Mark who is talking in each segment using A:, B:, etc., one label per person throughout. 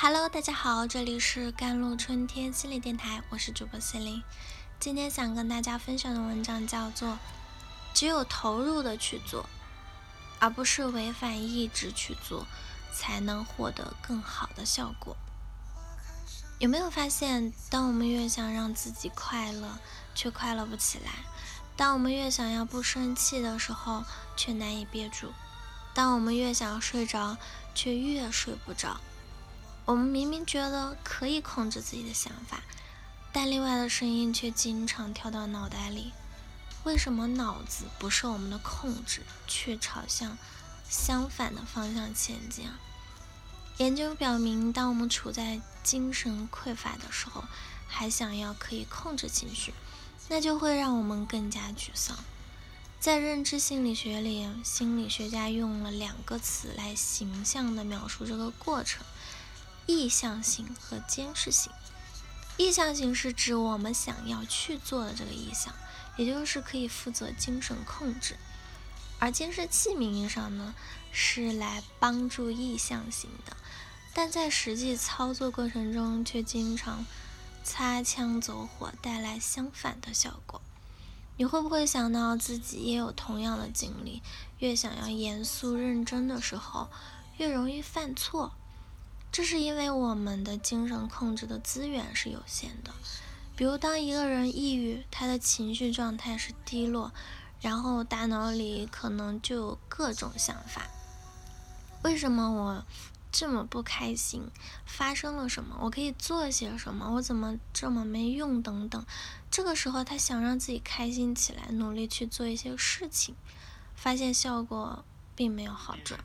A: Hello，大家好，这里是甘露春天心理电台，我是主播心灵。今天想跟大家分享的文章叫做《只有投入的去做，而不是违反意志去做，才能获得更好的效果》。有没有发现，当我们越想让自己快乐，却快乐不起来；当我们越想要不生气的时候，却难以憋住；当我们越想睡着，却越睡不着。我们明明觉得可以控制自己的想法，但另外的声音却经常跳到脑袋里。为什么脑子不受我们的控制，却朝向相反的方向前进啊？研究表明，当我们处在精神匮乏的时候，还想要可以控制情绪，那就会让我们更加沮丧。在认知心理学里，心理学家用了两个词来形象地描述这个过程。意向型和监视型。意向型是指我们想要去做的这个意向，也就是可以负责精神控制；而监视器名义上呢，是来帮助意向型的，但在实际操作过程中却经常擦枪走火，带来相反的效果。你会不会想到自己也有同样的经历？越想要严肃认真的时候，越容易犯错。这是因为我们的精神控制的资源是有限的。比如，当一个人抑郁，他的情绪状态是低落，然后大脑里可能就有各种想法：为什么我这么不开心？发生了什么？我可以做些什么？我怎么这么没用？等等。这个时候，他想让自己开心起来，努力去做一些事情，发现效果并没有好转。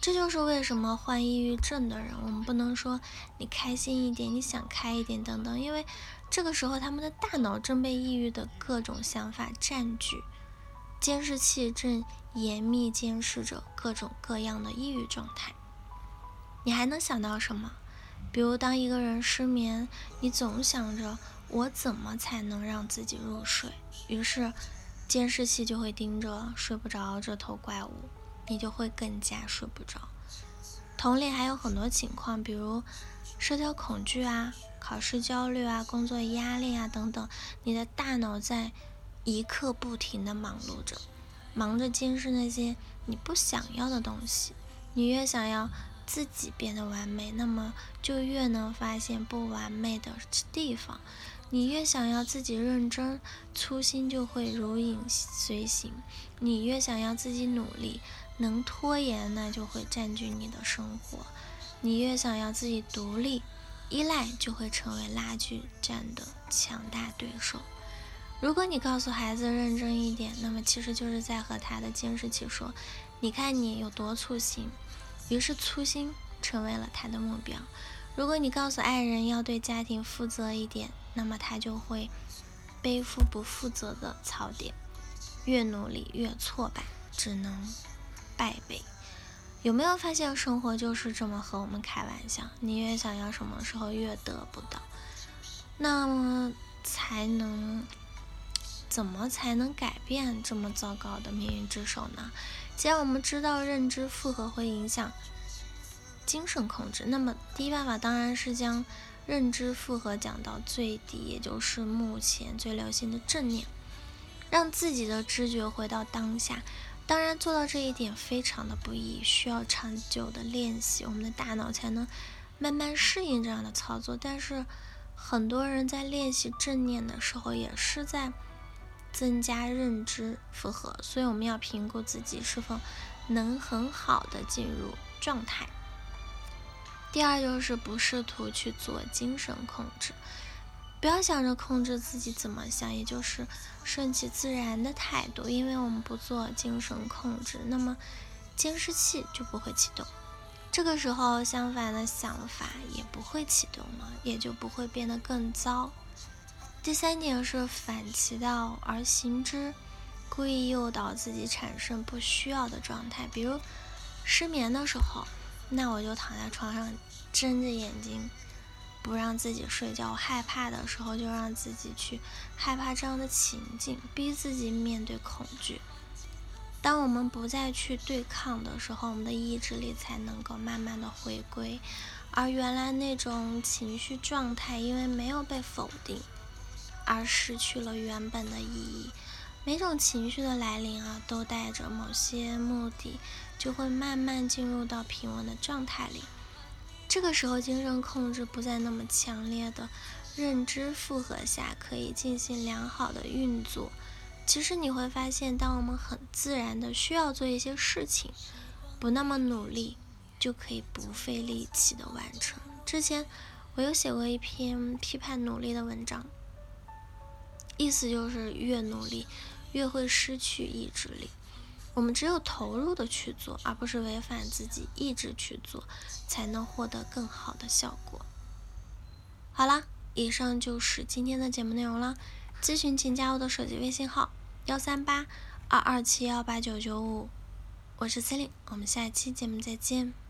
A: 这就是为什么患抑郁症的人，我们不能说你开心一点，你想开一点等等，因为这个时候他们的大脑正被抑郁的各种想法占据，监视器正严密监视着各种各样的抑郁状态。你还能想到什么？比如当一个人失眠，你总想着我怎么才能让自己入睡，于是监视器就会盯着睡不着这头怪物。你就会更加睡不着。同理，还有很多情况，比如社交恐惧啊、考试焦虑啊、工作压力啊等等，你的大脑在一刻不停的忙碌着，忙着监视那些你不想要的东西。你越想要自己变得完美，那么就越能发现不完美的地方。你越想要自己认真，粗心就会如影随形；你越想要自己努力，能拖延那就会占据你的生活；你越想要自己独立，依赖就会成为拉锯战的强大对手。如果你告诉孩子认真一点，那么其实就是在和他的监视器说：“你看你有多粗心。”于是粗心成为了他的目标。如果你告诉爱人要对家庭负责一点，那么他就会背负不负责的槽点，越努力越挫败，只能败北。有没有发现生活就是这么和我们开玩笑？你越想要什么时候越得不到，那么才能怎么才能改变这么糟糕的命运之手呢？既然我们知道认知负荷会影响。精神控制，那么第一办法当然是将认知负荷降到最低，也就是目前最流行的正念，让自己的知觉回到当下。当然做到这一点非常的不易，需要长久的练习，我们的大脑才能慢慢适应这样的操作。但是很多人在练习正念的时候，也是在增加认知负荷，所以我们要评估自己是否能很好的进入状态。第二就是不试图去做精神控制，不要想着控制自己怎么想，也就是顺其自然的态度。因为我们不做精神控制，那么监视器就不会启动。这个时候，相反的想法也不会启动了，也就不会变得更糟。第三点是反其道而行之，故意诱导自己产生不需要的状态，比如失眠的时候。那我就躺在床上，睁着眼睛，不让自己睡觉。我害怕的时候，就让自己去害怕这样的情境，逼自己面对恐惧。当我们不再去对抗的时候，我们的意志力才能够慢慢的回归。而原来那种情绪状态，因为没有被否定，而失去了原本的意义。每种情绪的来临啊，都带着某些目的，就会慢慢进入到平稳的状态里。这个时候，精神控制不再那么强烈的认知负荷下，可以进行良好的运作。其实你会发现，当我们很自然的需要做一些事情，不那么努力，就可以不费力气的完成。之前我有写过一篇批判努力的文章，意思就是越努力。越会失去意志力。我们只有投入的去做，而不是违反自己意志去做，才能获得更好的效果。好啦，以上就是今天的节目内容了。咨询请加我的手机微信号：幺三八二二七幺八九九五。我是 Celine，我们下期节目再见。